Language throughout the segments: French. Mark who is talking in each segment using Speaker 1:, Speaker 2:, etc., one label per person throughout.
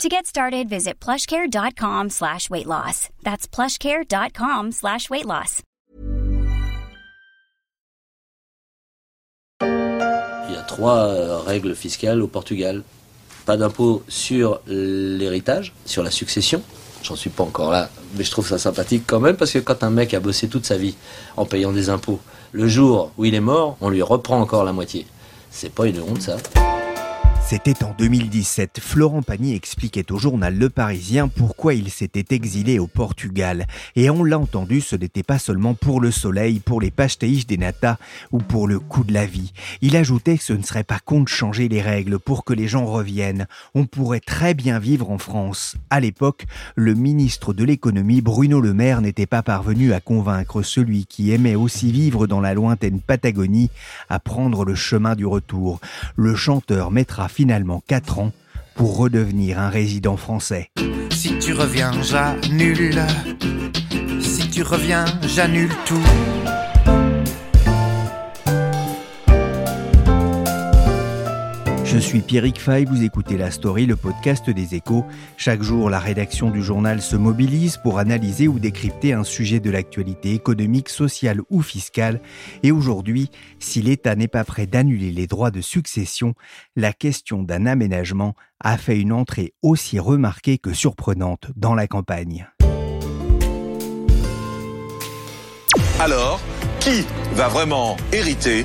Speaker 1: To get started, visit plushcare.com slash weight loss. That's plushcare.com slash weight loss.
Speaker 2: Il y a trois euh, règles fiscales au Portugal. Pas d'impôt sur l'héritage, sur la succession. J'en suis pas encore là, mais je trouve ça sympathique quand même parce que quand un mec a bossé toute sa vie en payant des impôts, le jour où il est mort, on lui reprend encore la moitié. C'est pas une honte ça.
Speaker 3: C'était en 2017. Florent Pagny expliquait au journal Le Parisien pourquoi il s'était exilé au Portugal. Et on l'a entendu, ce n'était pas seulement pour le soleil, pour les pastéis des nata ou pour le coût de la vie. Il ajoutait que ce ne serait pas con de changer les règles pour que les gens reviennent. On pourrait très bien vivre en France. À l'époque, le ministre de l'économie, Bruno Le Maire, n'était pas parvenu à convaincre celui qui aimait aussi vivre dans la lointaine Patagonie à prendre le chemin du retour. Le chanteur mettra finalement 4 ans pour redevenir un résident français.
Speaker 4: Si tu reviens, j'annule. Si tu reviens, j'annule tout.
Speaker 3: Je suis Pierrick Fay, vous écoutez La Story, le podcast des échos. Chaque jour, la rédaction du journal se mobilise pour analyser ou décrypter un sujet de l'actualité économique, sociale ou fiscale. Et aujourd'hui, si l'État n'est pas prêt d'annuler les droits de succession, la question d'un aménagement a fait une entrée aussi remarquée que surprenante dans la campagne.
Speaker 5: Alors, qui va vraiment hériter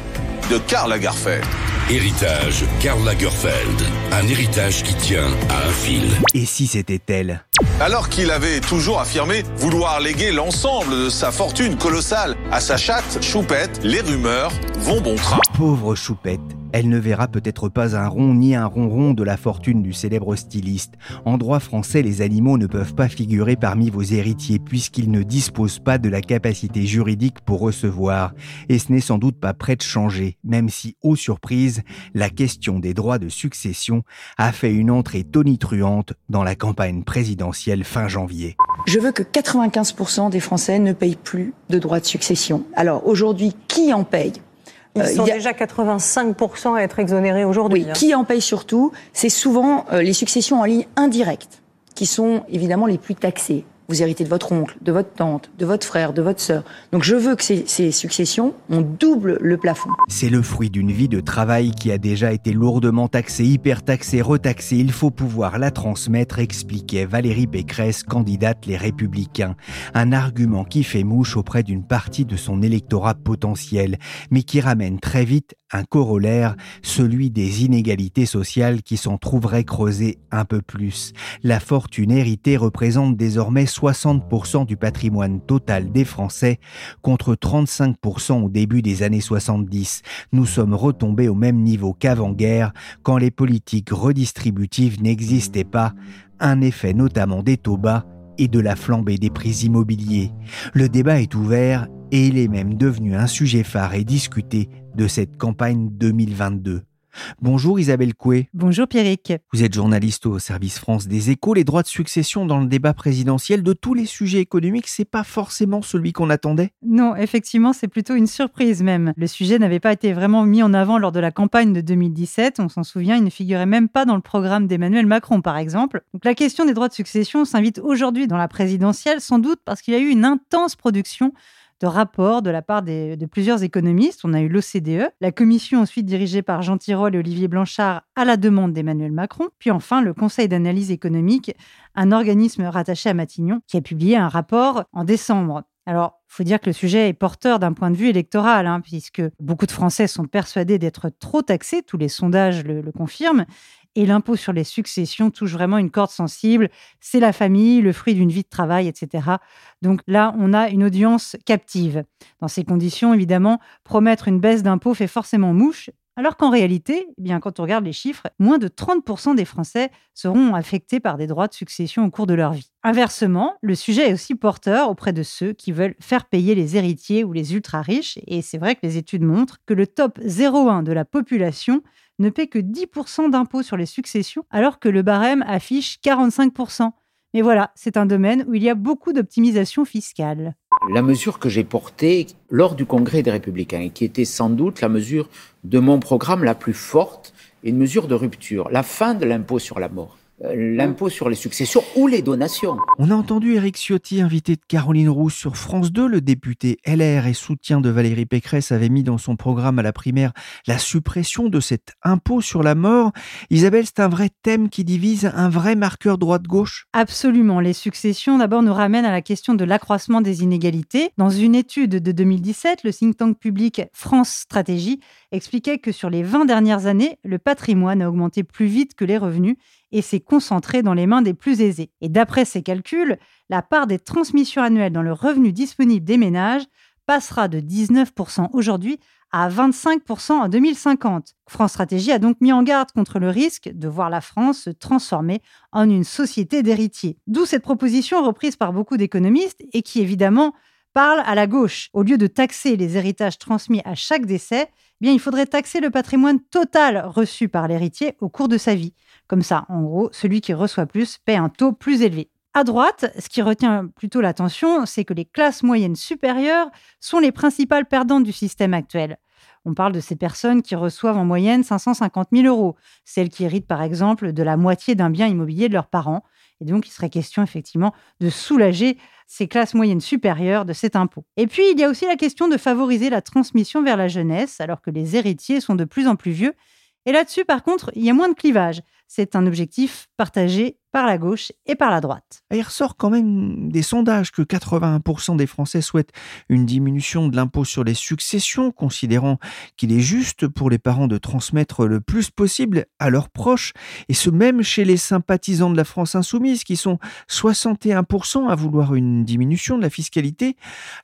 Speaker 5: de Karl Lagerfeld?
Speaker 6: Héritage Karl Lagerfeld. Un héritage qui tient à un fil.
Speaker 3: Et si c'était elle
Speaker 5: Alors qu'il avait toujours affirmé vouloir léguer l'ensemble de sa fortune colossale à sa chatte Choupette, les rumeurs vont bon train.
Speaker 3: Pauvre Choupette, elle ne verra peut-être pas un rond ni un ronron de la fortune du célèbre styliste. En droit français, les animaux ne peuvent pas figurer parmi vos héritiers puisqu'ils ne disposent pas de la capacité juridique pour recevoir. Et ce n'est sans doute pas prêt de changer, même si, aux surprises, la question des droits de succession a fait une entrée tonitruante dans la campagne présidentielle fin janvier.
Speaker 7: Je veux que 95% des Français ne payent plus de droits de succession. Alors aujourd'hui, qui en paye?
Speaker 8: Ils
Speaker 7: Euh,
Speaker 8: sont
Speaker 7: a-
Speaker 8: déjà 85% à être exonérés aujourd'hui.
Speaker 7: Oui,
Speaker 8: hein.
Speaker 7: qui en paye surtout C'est souvent euh, les successions en ligne indirectes, qui sont évidemment les plus taxées. Vous héritez de votre oncle, de votre tante, de votre frère, de votre sœur. Donc je veux que ces, ces successions, on double le plafond.
Speaker 3: C'est le fruit d'une vie de travail qui a déjà été lourdement taxée, hyper taxée, retaxée. Il faut pouvoir la transmettre, expliquait Valérie Pécresse, candidate Les Républicains. Un argument qui fait mouche auprès d'une partie de son électorat potentiel, mais qui ramène très vite un corollaire, celui des inégalités sociales qui s'en trouveraient creusées un peu plus. La fortune héritée représente désormais 60% du patrimoine total des Français contre 35% au début des années 70. Nous sommes retombés au même niveau qu'avant-guerre, quand les politiques redistributives n'existaient pas, un effet notamment des taux bas et de la flambée des prix immobiliers. Le débat est ouvert et il est même devenu un sujet phare et discuté de cette campagne 2022. Bonjour Isabelle Coué.
Speaker 9: Bonjour Pierrick.
Speaker 3: Vous êtes journaliste au service France des Échos. Les droits de succession dans le débat présidentiel de tous les sujets économiques, c'est pas forcément celui qu'on attendait?
Speaker 9: Non, effectivement, c'est plutôt une surprise même. Le sujet n'avait pas été vraiment mis en avant lors de la campagne de 2017. On s'en souvient, il ne figurait même pas dans le programme d'Emmanuel Macron, par exemple. Donc la question des droits de succession s'invite aujourd'hui dans la présidentielle, sans doute parce qu'il y a eu une intense production de rapports de la part de plusieurs économistes. On a eu l'OCDE, la commission ensuite dirigée par Jean Tirole et Olivier Blanchard à la demande d'Emmanuel Macron, puis enfin le Conseil d'analyse économique, un organisme rattaché à Matignon, qui a publié un rapport en décembre. Alors, il faut dire que le sujet est porteur d'un point de vue électoral, hein, puisque beaucoup de Français sont persuadés d'être trop taxés, tous les sondages le confirment, et l'impôt sur les successions touche vraiment une corde sensible. C'est la famille, le fruit d'une vie de travail, etc. Donc là, on a une audience captive. Dans ces conditions, évidemment, promettre une baisse d'impôt fait forcément mouche. Alors qu'en réalité, eh bien, quand on regarde les chiffres, moins de 30% des Français seront affectés par des droits de succession au cours de leur vie. Inversement, le sujet est aussi porteur auprès de ceux qui veulent faire payer les héritiers ou les ultra-riches, et c'est vrai que les études montrent que le top 0,1 de la population ne paie que 10% d'impôts sur les successions, alors que le barème affiche 45%. Mais voilà, c'est un domaine où il y a beaucoup d'optimisation fiscale.
Speaker 10: La mesure que j'ai portée lors du Congrès des Républicains, et qui était sans doute la mesure de mon programme la plus forte, et une mesure de rupture, la fin de l'impôt sur la mort. Euh, l'impôt sur les successions ou les donations.
Speaker 3: On a entendu Éric Ciotti, invité de Caroline Roux sur France 2. Le député LR et soutien de Valérie Pécresse avait mis dans son programme à la primaire la suppression de cet impôt sur la mort. Isabelle, c'est un vrai thème qui divise, un vrai marqueur droite-gauche?
Speaker 9: Absolument. Les successions, d'abord, nous ramènent à la question de l'accroissement des inégalités. Dans une étude de 2017, le think tank public France Stratégie expliquait que sur les 20 dernières années, le patrimoine a augmenté plus vite que les revenus et s'est concentré dans les mains des plus aisés. Et d'après ces calculs, la part des transmissions annuelles dans le revenu disponible des ménages passera de 19% aujourd'hui à 25% en 2050. France Stratégie a donc mis en garde contre le risque de voir la France se transformer en une société d'héritiers. D'où cette proposition reprise par beaucoup d'économistes et qui évidemment parle à la gauche. Au lieu de taxer les héritages transmis à chaque décès, eh bien il faudrait taxer le patrimoine total reçu par l'héritier au cours de sa vie. Comme ça, en gros, celui qui reçoit plus paie un taux plus élevé. À droite, ce qui retient plutôt l'attention, c'est que les classes moyennes supérieures sont les principales perdantes du système actuel. On parle de ces personnes qui reçoivent en moyenne 550 000 euros, celles qui héritent par exemple de la moitié d'un bien immobilier de leurs parents. Et donc, il serait question effectivement de soulager ces classes moyennes supérieures de cet impôt. Et puis, il y a aussi la question de favoriser la transmission vers la jeunesse, alors que les héritiers sont de plus en plus vieux. Et là-dessus, par contre, il y a moins de clivage. C'est un objectif partagé par la gauche et par la droite.
Speaker 3: Il ressort quand même des sondages que 81% des Français souhaitent une diminution de l'impôt sur les successions, considérant qu'il est juste pour les parents de transmettre le plus possible à leurs proches, et ce même chez les sympathisants de la France insoumise, qui sont 61% à vouloir une diminution de la fiscalité.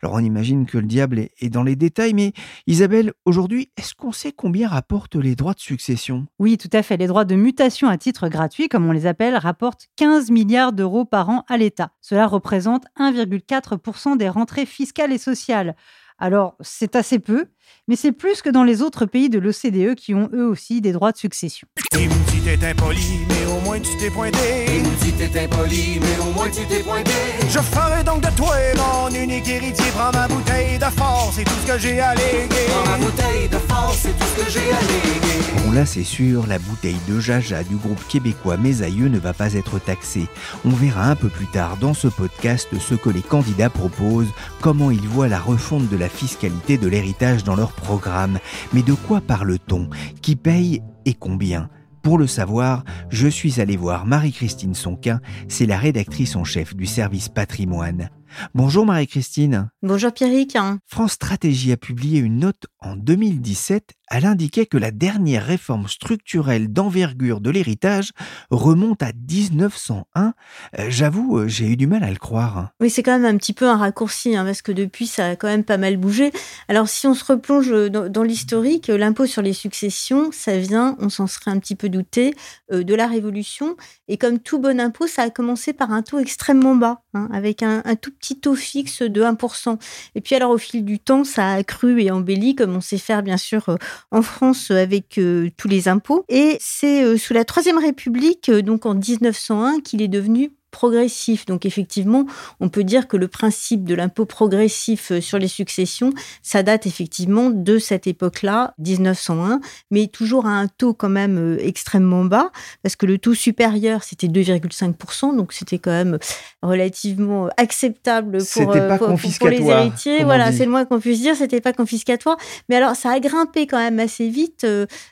Speaker 3: Alors on imagine que le diable est dans les détails, mais Isabelle, aujourd'hui, est-ce qu'on sait combien rapportent les droits de succession?
Speaker 9: Oui, tout à fait. Les droits de mutation à titre gratuit, comme on les appelle, rapportent 15 milliards d'euros par an à l'État. Cela représente 1,4% des rentrées fiscales et sociales. Alors, c'est assez peu, mais c'est plus que dans les autres pays de l'OCDE qui ont eux aussi des droits de succession.
Speaker 11: Il me dit t'es impoli, mais au moins tu t'es pointé. Il me dit t'es impoli, mais au moins tu t'es pointé. Je ferai donc de toi mon unique héritier. Prends ma bouteille de force, c'est tout ce que j'ai à léguer. Prends ma bouteille de force, c'est tout ce que j'ai à léguer.
Speaker 3: Bon là c'est sûr, la bouteille de Jaja du groupe québécois Mes Aïeux ne va pas être taxée. On verra un peu plus tard dans ce podcast ce que les candidats proposent, comment ils voient la refonte de la fiscalité de l'héritage dans leur programme. Mais de quoi parle-t-on? Qui paye et combien? Pour le savoir, je suis allé voir Marie-Christine Sonquin, c'est la rédactrice en chef du service patrimoine. Bonjour Marie-Christine.
Speaker 12: Bonjour Pierrick.
Speaker 3: France Stratégie a publié une note en 2017. Elle indiquait que la dernière réforme structurelle d'envergure de l'héritage remonte à 1901. Euh, j'avoue, euh, j'ai eu du mal à le croire.
Speaker 12: Oui, c'est quand même un petit peu un raccourci, hein, parce que depuis, ça a quand même pas mal bougé. Alors, si on se replonge dans, l'historique, l'impôt sur les successions, ça vient, on s'en serait un petit peu douté, euh, de la Révolution. Et comme tout bon impôt, ça a commencé par un taux extrêmement bas, hein, avec un, tout petit taux fixe de 1%. Et puis alors au fil du temps, ça a accru et embelli, comme on sait faire bien sûr euh, en France avec euh, tous les impôts. Et c'est euh, sous la Troisième République, donc en 1901, qu'il est devenu progressif. Donc effectivement, on peut dire que le principe de l'impôt progressif euh, sur les successions, ça date effectivement de cette époque-là, 1901, mais toujours à un taux quand même euh, extrêmement bas, parce que le taux supérieur, c'était 2,5%, donc c'était quand même relativement acceptable pour,
Speaker 3: euh,
Speaker 12: pour, les héritiers. Voilà, c'est le moins qu'on puisse dire, c'était pas confiscatoire. Mais alors, ça a grimpé quand même assez vite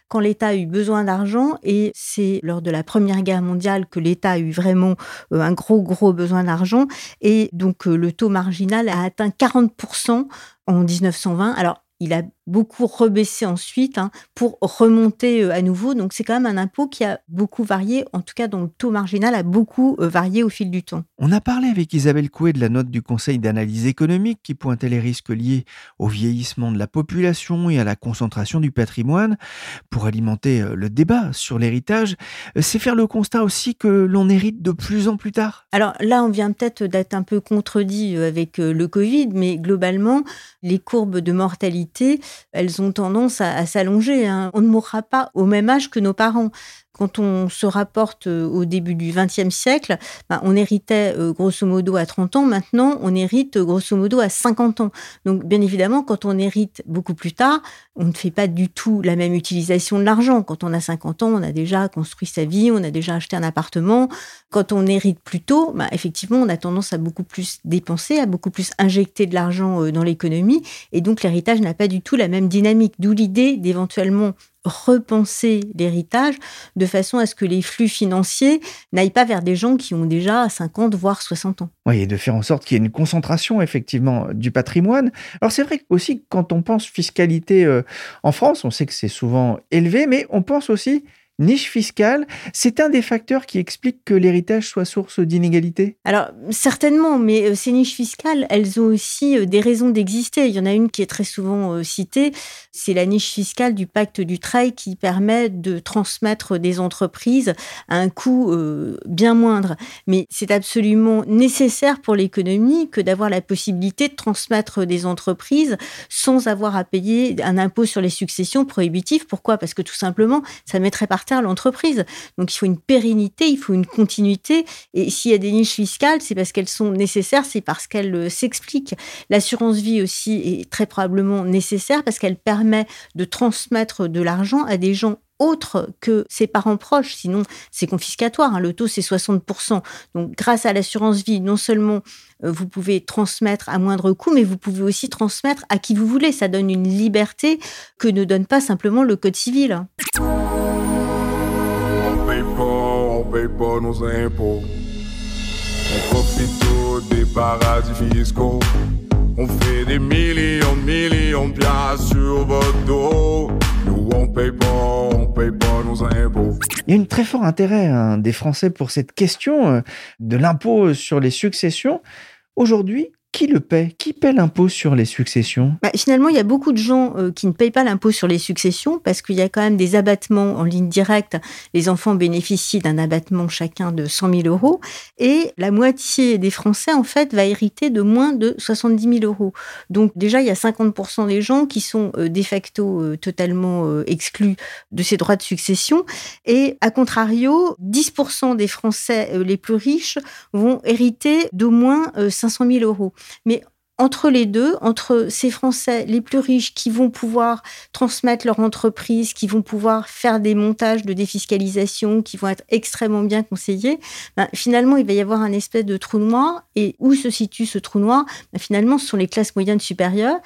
Speaker 12: quand l'État a eu besoin d'argent, et c'est lors de la Première Guerre mondiale que l'État a eu vraiment un gros, gros besoin d'argent. Et donc, euh, le taux marginal a atteint 40% en 1920. Alors, il a beaucoup rebaissé ensuite hein, pour remonter à nouveau. Donc c'est quand même un impôt qui a beaucoup varié, en tout cas dont le taux marginal a beaucoup varié au fil du temps.
Speaker 3: On a parlé avec Isabelle Coué de la note du Conseil d'analyse économique qui pointait les risques liés au vieillissement de la population et à la concentration du patrimoine. Pour alimenter le débat sur l'héritage, c'est faire le constat aussi que l'on hérite de plus en plus tard.
Speaker 12: Alors là, on vient peut-être d'être un peu contredit avec le Covid, mais globalement, les courbes de mortalité elles ont tendance à, s'allonger. Hein. On ne mourra pas au même âge que nos parents. Quand on se rapporte euh, au début du XXe siècle, ben, on héritait euh, grosso modo à 30 ans. Maintenant, on hérite euh, grosso modo à 50 ans. Donc, bien évidemment, quand on hérite beaucoup plus tard, on ne fait pas du tout la même utilisation de l'argent. Quand on a 50 ans, on a déjà construit sa vie, on a déjà acheté un appartement. Quand on hérite plus tôt, ben, effectivement, on a tendance à beaucoup plus dépenser, à beaucoup plus injecter de l'argent dans l'économie. Et donc, l'héritage n'a pas du tout la même dynamique. D'où l'idée d'éventuellement repenser l'héritage de façon à ce que les flux financiers n'aillent pas vers des gens qui ont déjà 50 voire 60 ans.
Speaker 3: Oui, et de faire en sorte qu'il y ait une concentration effectivement du patrimoine. Alors c'est vrai aussi quand on pense fiscalité euh, en France, on sait que c'est souvent élevé, mais on pense aussi niche fiscale, c'est un des facteurs qui explique que l'héritage soit source d'inégalités
Speaker 12: Alors, certainement, mais euh, ces niches fiscales, elles ont aussi euh, des raisons d'exister. Il y en a une qui est très souvent euh, citée, c'est la niche fiscale du pacte du trail qui permet de transmettre des entreprises à un coût bien moindre. Mais c'est absolument nécessaire pour l'économie que d'avoir la possibilité de transmettre des entreprises sans avoir à payer un impôt sur les successions prohibitif. Pourquoi? Parce que tout simplement, ça mettrait par l'entreprise. Donc il faut une pérennité, il faut une continuité. Et s'il y a des niches fiscales, c'est parce qu'elles sont nécessaires, c'est parce qu'elles euh, s'expliquent. L'assurance vie aussi est très probablement nécessaire parce qu'elle permet de transmettre de l'argent à des gens autres que ses parents proches, sinon c'est confiscatoire. Hein. Le taux, c'est 60%. Donc, grâce à l'assurance vie, non seulement euh, vous pouvez transmettre à moindre coût, mais vous pouvez aussi transmettre à qui vous voulez. Ça donne une liberté que ne donne pas simplement le Code civil paye pas nos impôts. On profite des paradis fiscaux. On fait des millions millions de piastres sur votre dos. Nous, on paye pas, on paye pas nos impôts.
Speaker 3: Il y a un très fort intérêt hein, des Français pour cette question euh, de l'impôt sur les successions. Aujourd'hui, qui le paie? Qui paie l'impôt sur les successions?
Speaker 12: Bah, Finalement, il y a beaucoup de gens euh, qui ne payent pas l'impôt sur les successions parce qu'il y a quand même des abattements en ligne directe. Les enfants bénéficient d'un abattement chacun de 100 000 euros et la moitié des Français, en fait, va hériter de moins de 70 000 euros. Donc déjà, il y a 50% des gens qui sont euh, de facto euh, totalement exclus de ces droits de succession et à contrario, 10% des Français les plus riches vont hériter d'au moins 500 000 euros. Mais entre les deux, entre ces Français les plus riches qui vont pouvoir transmettre leur entreprise, qui vont pouvoir faire des montages de défiscalisation, qui vont être extrêmement bien conseillés, ben, finalement, il va y avoir un espèce de trou noir. Et où se situe ce trou noir? Ben, Finalement, ce sont les classes moyennes supérieures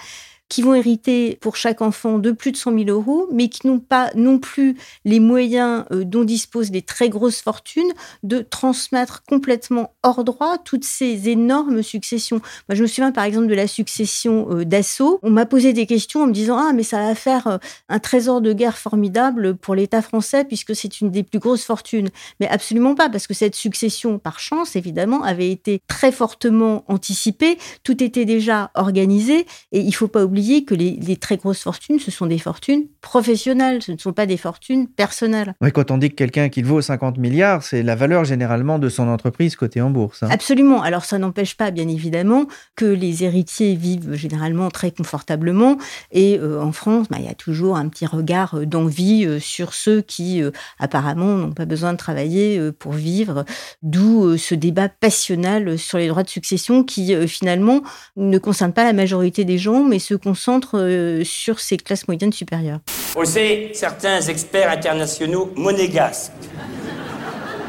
Speaker 12: qui vont hériter pour chaque enfant de plus de 100 000 euros, mais qui n'ont pas non plus les moyens euh, dont disposent les très grosses fortunes de transmettre complètement hors droit toutes ces énormes successions. Moi, je me souviens par exemple de la succession euh, d'assaut. On m'a posé des questions en me disant Ah, mais ça va faire euh, un trésor de guerre formidable pour l'État français puisque c'est une des plus grosses fortunes. Mais absolument pas, parce que cette succession, par chance, évidemment, avait été très fortement anticipée. Tout était déjà organisé et il faut pas oublier que les, très grosses fortunes, ce sont des fortunes professionnelles, ce ne sont pas des fortunes personnelles.
Speaker 3: Oui, quand on dit que quelqu'un qu'il vaut 50 milliards, c'est la valeur généralement de son entreprise cotée en bourse. Hein.
Speaker 12: Absolument. Alors ça n'empêche pas, bien évidemment, que les héritiers vivent généralement très confortablement. Et euh, en France, bah, il y a toujours un petit regard euh, d'envie euh, sur ceux qui, apparemment, n'ont pas besoin de travailler pour vivre. D'où ce débat passionnel sur les droits de succession qui, finalement, ne concerne pas la majorité des gens, mais ceux concentre euh, sur ces classes moyennes supérieures.
Speaker 13: Aussi, certains experts internationaux monégasques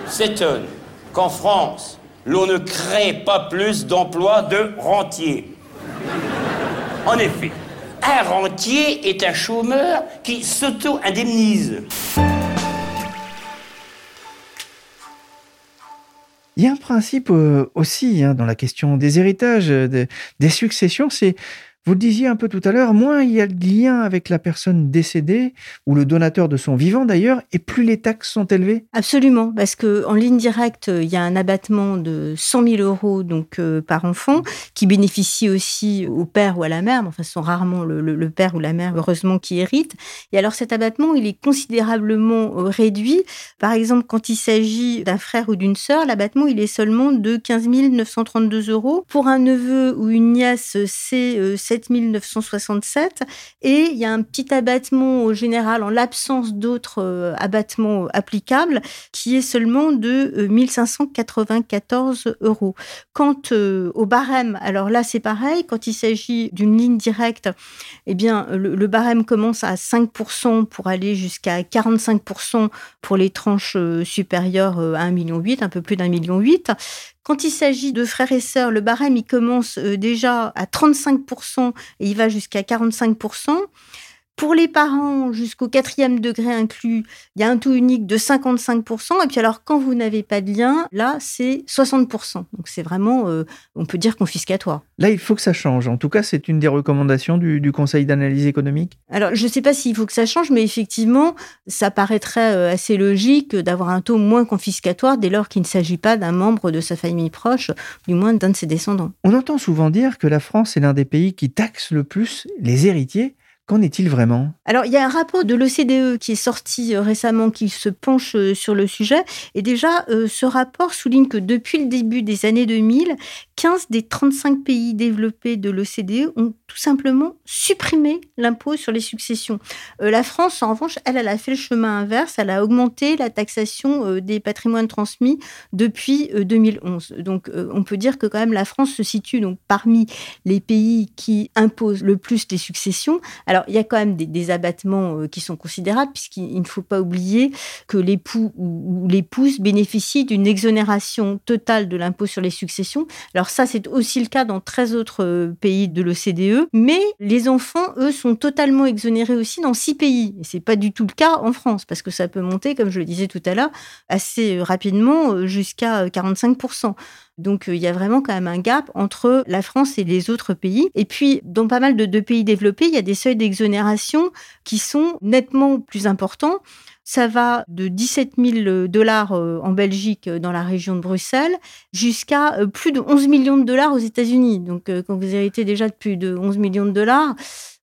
Speaker 13: s'étonnent qu'en France, l'on ne crée pas plus d'emplois de rentiers. En effet, un rentier est un chômeur qui s'auto-indemnise.
Speaker 3: Il y a un principe euh, aussi hein, dans la question des héritages, des successions, c'est Vous le disiez un peu tout à l'heure, moins il y a de lien avec la personne décédée ou le donateur de son vivant d'ailleurs, et plus les taxes sont élevées.
Speaker 12: Absolument, parce que en ligne directe, il y a un abattement de 100 000 euros donc euh, par enfant, qui bénéficie aussi au père ou à la mère. Mais enfin, ce sont rarement le, père ou la mère, heureusement, qui hérite. Et alors, cet abattement, il est considérablement euh, réduit. Par exemple, quand il s'agit d'un frère ou d'une sœur, l'abattement, il est seulement de 15 932 euros. Pour un neveu ou une nièce, c'est 7 euh, 967. Et il y a un petit abattement au général en l'absence d'autres euh, abattements applicables qui est seulement de 1594 euros. Quant au barème, alors là, c'est pareil. Quand il s'agit d'une ligne directe, eh bien, le, barème commence à 5% pour aller jusqu'à 45% pour les tranches euh, supérieures euh, à 1,8 million, un peu plus d'un million. Quand il s'agit de frères et sœurs, le barème, il commence euh, déjà à 35% et il va jusqu'à 45%. Pour les parents, jusqu'au quatrième degré inclus, il y a un taux unique de 55%. Et puis alors, quand vous n'avez pas de lien, là, c'est 60%. Donc c'est vraiment, euh, on peut dire, confiscatoire.
Speaker 3: Là, il faut que ça change. En tout cas, c'est une des recommandations du, Conseil d'analyse économique.
Speaker 12: Alors, je ne sais pas s'il faut que ça change, mais effectivement, ça paraîtrait euh, assez logique d'avoir un taux moins confiscatoire dès lors qu'il ne s'agit pas d'un membre de sa famille proche, du moins d'un de ses descendants.
Speaker 3: On entend souvent dire que la France est l'un des pays qui taxe le plus les héritiers. Qu'en est-il vraiment?
Speaker 12: Alors, il y a un rapport de l'OCDE qui est sorti euh, récemment, qui se penche euh, sur le sujet. Et déjà, euh, ce rapport souligne que depuis le début des années 2000, 15 des 35 pays développés de l'OCDE ont tout simplement supprimé l'impôt sur les successions. la France, en revanche, elle, elle a fait le chemin inverse. Elle a augmenté la taxation des patrimoines transmis depuis 2011. Donc, on peut dire que quand même la France se situe donc parmi les pays qui imposent le plus des successions. Alors, il y a quand même des, abattements euh, qui sont considérables, puisqu'il ne faut pas oublier que l'époux ou, l'épouse bénéficie d'une exonération totale de l'impôt sur les successions. Alors ça, c'est aussi le cas dans 13 autres euh, pays de l'OCDE, mais les enfants, eux, sont totalement exonérés aussi dans 6 pays. Et c'est pas du tout le cas en France, parce que ça peut monter, comme je le disais tout à l'heure, assez rapidement jusqu'à 45%. Donc, euh, il y a vraiment quand même un gap entre la France et les autres pays. Et puis, dans pas mal de, pays développés, il y a des seuils d'exonération qui sont nettement plus importants. Ça va de 17 000 dollars euh, en Belgique, euh, dans la région de Bruxelles, jusqu'à plus de 11 millions de dollars aux États-Unis. Donc, quand vous héritez déjà de plus de 11 millions de dollars,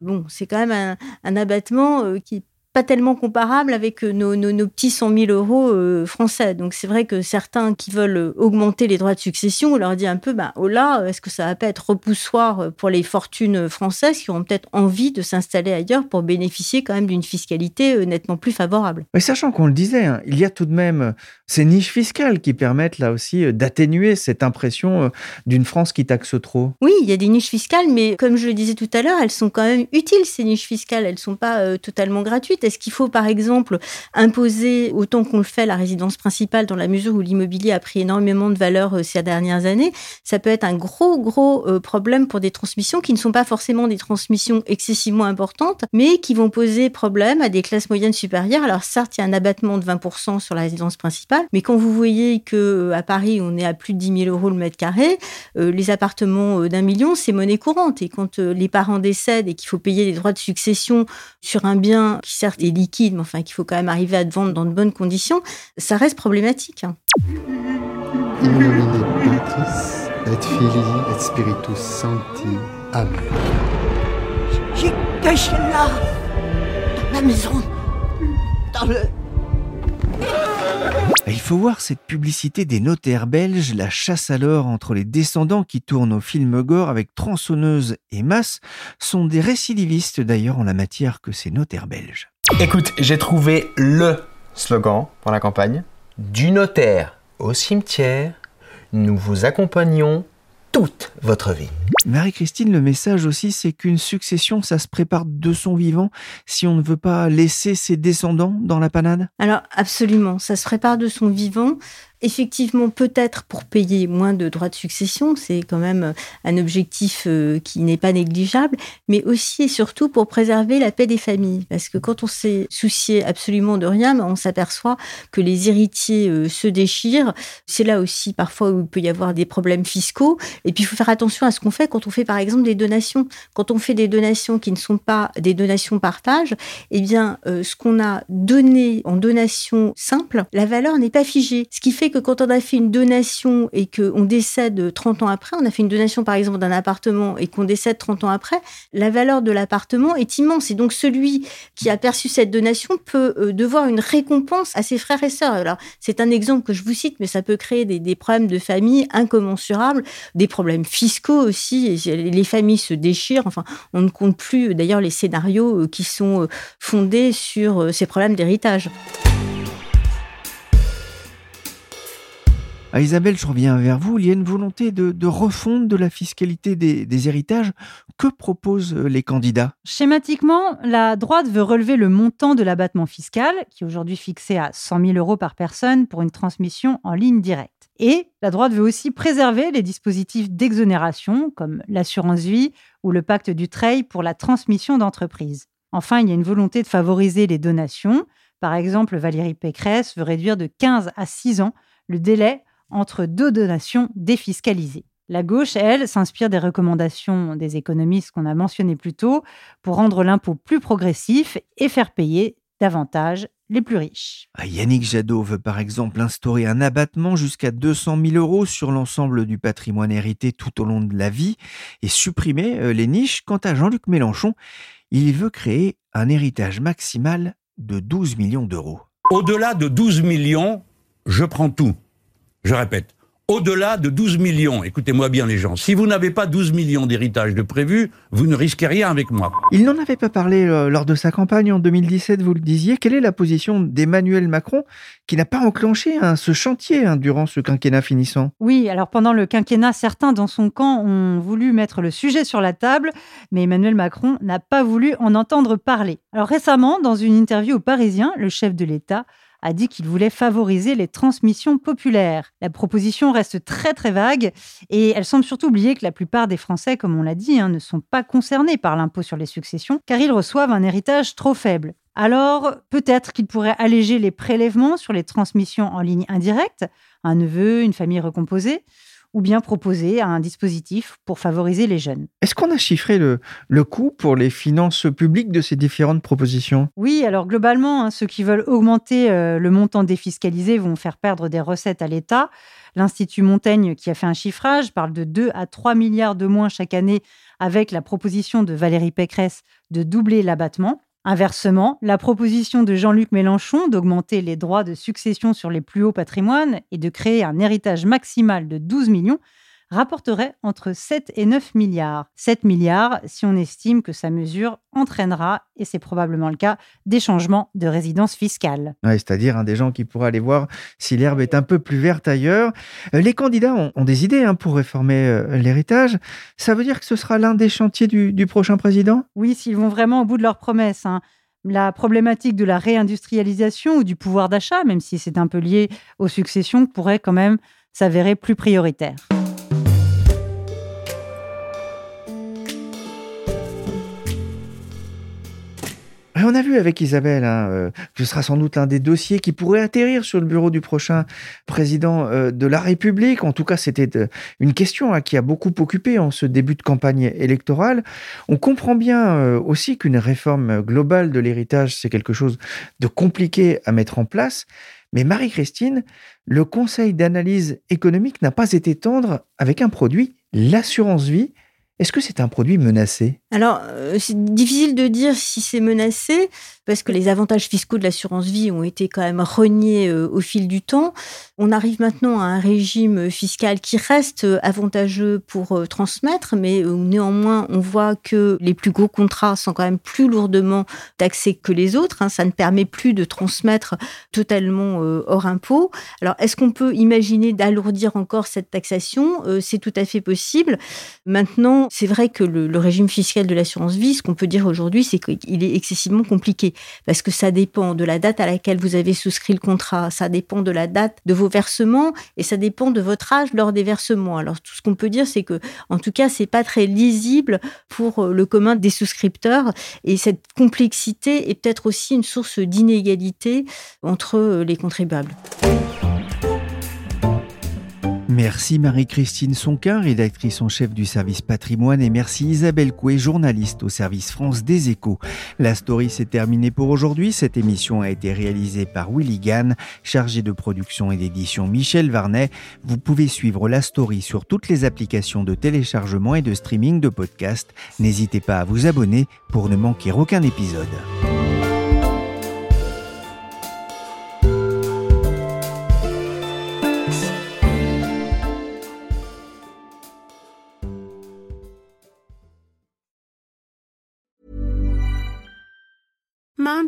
Speaker 12: bon, c'est quand même un, un abattement qui pas tellement comparable avec euh, nos, nos, petits 100 000 euros euh, français. Donc c'est vrai que certains qui veulent euh, augmenter les droits de succession, on leur dit un peu, bah, oh là, est-ce que ça va pas être repoussoir pour les fortunes françaises qui ont peut-être envie de s'installer ailleurs pour bénéficier quand même d'une fiscalité nettement plus favorable?
Speaker 3: Mais sachant qu'on le disait, hein, il y a tout de même ces niches fiscales qui permettent là aussi d'atténuer cette impression d'une France qui taxe trop.
Speaker 12: Oui, il y a des niches fiscales, mais comme je le disais tout à l'heure, elles sont quand même utiles, ces niches fiscales. Elles ne sont pas totalement gratuites. Est-ce qu'il faut, par exemple, imposer autant qu'on le fait la résidence principale dans la mesure où l'immobilier a pris énormément de valeur euh, ces dernières années Ça peut être un gros, gros euh, problème pour des transmissions qui ne sont pas forcément des transmissions excessivement importantes, mais qui vont poser problème à des classes moyennes supérieures. Alors certes, il y a un abattement de 20% sur la résidence principale, mais quand vous voyez que euh, à Paris, on est à plus de 10 000 euros le mètre carré, les appartements d'un million, c'est monnaie courante. Et quand les parents décèdent et qu'il faut payer les droits de succession sur un bien qui certes est liquide, mais enfin qu'il faut quand même arriver à te vendre dans de bonnes conditions, ça reste problématique. Hein. et Filii et Spiritus Sancti. Amen.
Speaker 3: J'ai caché là, dans la maison, dans le il faut voir cette publicité des notaires belges, la chasse à l'or entre les descendants qui tournent au film gore avec tronçonneuse et masse, sont des récidivistes d'ailleurs en la matière que ces notaires belges.
Speaker 14: Écoute, j'ai trouvé LE slogan pour la campagne. Du notaire au cimetière, nous vous accompagnons toute votre vie.
Speaker 3: Marie-Christine, le message aussi, c'est qu'une succession, ça se prépare de son vivant si on ne veut pas laisser ses descendants dans la panade?
Speaker 12: Alors absolument, ça se prépare de son vivant. Effectivement peut-être pour payer moins de droits de succession, c'est quand même un objectif euh, qui n'est pas négligeable, mais aussi et surtout pour préserver la paix des familles. Parce que quand on s'est soucié absolument de rien, ben, on s'aperçoit que les héritiers euh, se déchirent. C'est là aussi parfois où il peut y avoir des problèmes fiscaux. Et puis il faut faire attention à ce qu'on fait quand on fait par exemple des donations. Quand on fait des donations qui ne sont pas des donations partage, eh bien euh, ce qu'on a donné en donation simple, la valeur n'est pas figée. Ce qui fait que quand on a fait une donation et qu'on décède 30 ans après, on a fait une donation par exemple d'un appartement et qu'on décède 30 ans après, la valeur de l'appartement est immense. Et donc celui qui a perçu cette donation peut euh, devoir une récompense à ses frères et sœurs. Alors c'est un exemple que je vous cite, mais ça peut créer des, problèmes de famille incommensurables, des problèmes fiscaux aussi. les familles se déchirent. Enfin, on ne compte plus d'ailleurs les scénarios euh, qui sont euh, fondés sur ces problèmes d'héritage.
Speaker 3: Ah, Isabelle, je reviens vers vous. Il y a une volonté de, refonte de la fiscalité des, héritages. Que proposent euh, les candidats?
Speaker 9: Schématiquement, la droite veut relever le montant de l'abattement fiscal, qui est aujourd'hui fixé à 100 000 euros par personne pour une transmission en ligne directe. Et la droite veut aussi préserver les dispositifs d'exonération, comme l'assurance vie ou le pacte du Treil pour la transmission d'entreprises. Enfin, il y a une volonté de favoriser les donations. Par exemple, Valérie Pécresse veut réduire de 15 à 6 ans le délai entre deux donations défiscalisées. La gauche, elle, s'inspire des recommandations des économistes qu'on a mentionnées plus tôt pour rendre l'impôt plus progressif et faire payer davantage les plus riches.
Speaker 3: Ah, Yannick Jadot veut par exemple instaurer un abattement jusqu'à 200 000 euros sur l'ensemble du patrimoine hérité tout au long de la vie et supprimer euh, les niches. Quant à Jean-Luc Mélenchon, il veut créer un héritage maximal de 12 millions d'euros.
Speaker 15: Au-delà de 12 millions, je prends tout. Je répète, au-delà de 12 millions, écoutez-moi bien les gens, si vous n'avez pas 12 millions d'héritage de prévu, vous ne risquez rien avec moi.
Speaker 3: Il n'en avait pas parlé euh, lors de sa campagne en 2017, vous le disiez. Quelle est la position d'Emmanuel Macron qui n'a pas enclenché hein, ce chantier hein, durant ce quinquennat finissant?
Speaker 9: Oui, alors pendant le quinquennat, certains dans son camp ont voulu mettre le sujet sur la table, mais Emmanuel Macron n'a pas voulu en entendre parler. Alors récemment, dans une interview au Parisien, le chef de l'État a dit qu'il voulait favoriser les transmissions populaires. La proposition reste très très vague et elle semble surtout oublier que la plupart des Français, comme on l'a dit, hein, ne sont pas concernés par l'impôt sur les successions car ils reçoivent un héritage trop faible. Alors, peut-être qu'il pourrait alléger les prélèvements sur les transmissions en ligne indirecte, un neveu, une famille recomposée, ou bien proposer un dispositif pour favoriser les jeunes.
Speaker 3: Est-ce qu'on a chiffré le, le coût pour les finances publiques de ces différentes propositions?
Speaker 9: Oui, alors globalement, hein, ceux qui veulent augmenter euh, le montant défiscalisé vont faire perdre des recettes à l'État. L'Institut Montaigne, qui a fait un chiffrage, parle de 2 à 3 milliards de moins chaque année avec la proposition de Valérie Pécresse de doubler l'abattement. Inversement, la proposition de Jean-Luc Mélenchon d'augmenter les droits de succession sur les plus hauts patrimoines et de créer un héritage maximal de 12 millions rapporterait entre 7 et 9 milliards. 7 milliards si on estime que sa mesure entraînera, et c'est probablement le cas, des changements de résidence fiscale.
Speaker 3: C'est-à-dire hein, des gens qui pourraient aller voir si l'herbe est un peu plus verte ailleurs. Euh, les candidats ont, des idées hein, pour réformer euh, l'héritage. Ça veut dire que ce sera l'un des chantiers du, prochain président?
Speaker 9: Oui, s'ils vont vraiment au bout de leurs promesses. Hein. La problématique de la réindustrialisation ou du pouvoir d'achat, même si c'est un peu lié aux successions, pourrait quand même s'avérer plus prioritaire.
Speaker 3: On a vu avec Isabelle hein, euh, ce sera sans doute l'un des dossiers qui pourrait atterrir sur le bureau du prochain président euh, de la République. En tout cas, c'était euh, une question hein, qui a beaucoup occupé en ce début de campagne électorale. On comprend bien aussi qu'une réforme globale de l'héritage, c'est quelque chose de compliqué à mettre en place. Mais Marie-Christine, le Conseil d'analyse économique n'a pas été tendre avec un produit, l'assurance vie. Est-ce que c'est un produit menacé?
Speaker 12: Alors, c'est difficile de dire si c'est menacé parce que les avantages fiscaux de l'assurance vie ont été quand même reniés euh, au fil du temps. On arrive maintenant à un régime fiscal qui reste euh, avantageux pour euh, transmettre, mais néanmoins, on voit que les plus gros contrats sont quand même plus lourdement taxés que les autres. Hein. Ça ne permet plus de transmettre totalement hors impôt. Alors, est-ce qu'on peut imaginer d'alourdir encore cette taxation? C'est tout à fait possible. Maintenant, c'est vrai que le, le, régime fiscal de l'assurance vie, ce qu'on peut dire aujourd'hui, c'est qu'il est excessivement compliqué parce que ça dépend de la date à laquelle vous avez souscrit le contrat, ça dépend de la date de vos versements et ça dépend de votre âge lors des versements. Alors tout ce qu'on peut dire, c'est que, en tout cas, c'est pas très lisible pour le commun des souscripteurs et cette complexité est peut-être aussi une source d'inégalité entre les contribuables.
Speaker 3: Merci Marie-Christine Sonquin, rédactrice en chef du service patrimoine, et merci Isabelle Coué, journaliste au service France des Échos. La story s'est terminée pour aujourd'hui. Cette émission a été réalisée par Willy Gann, chargé de production et d'édition Michel Varnet. Vous pouvez suivre la story sur toutes les applications de téléchargement et de streaming de podcasts. N'hésitez pas à vous abonner pour ne manquer aucun épisode.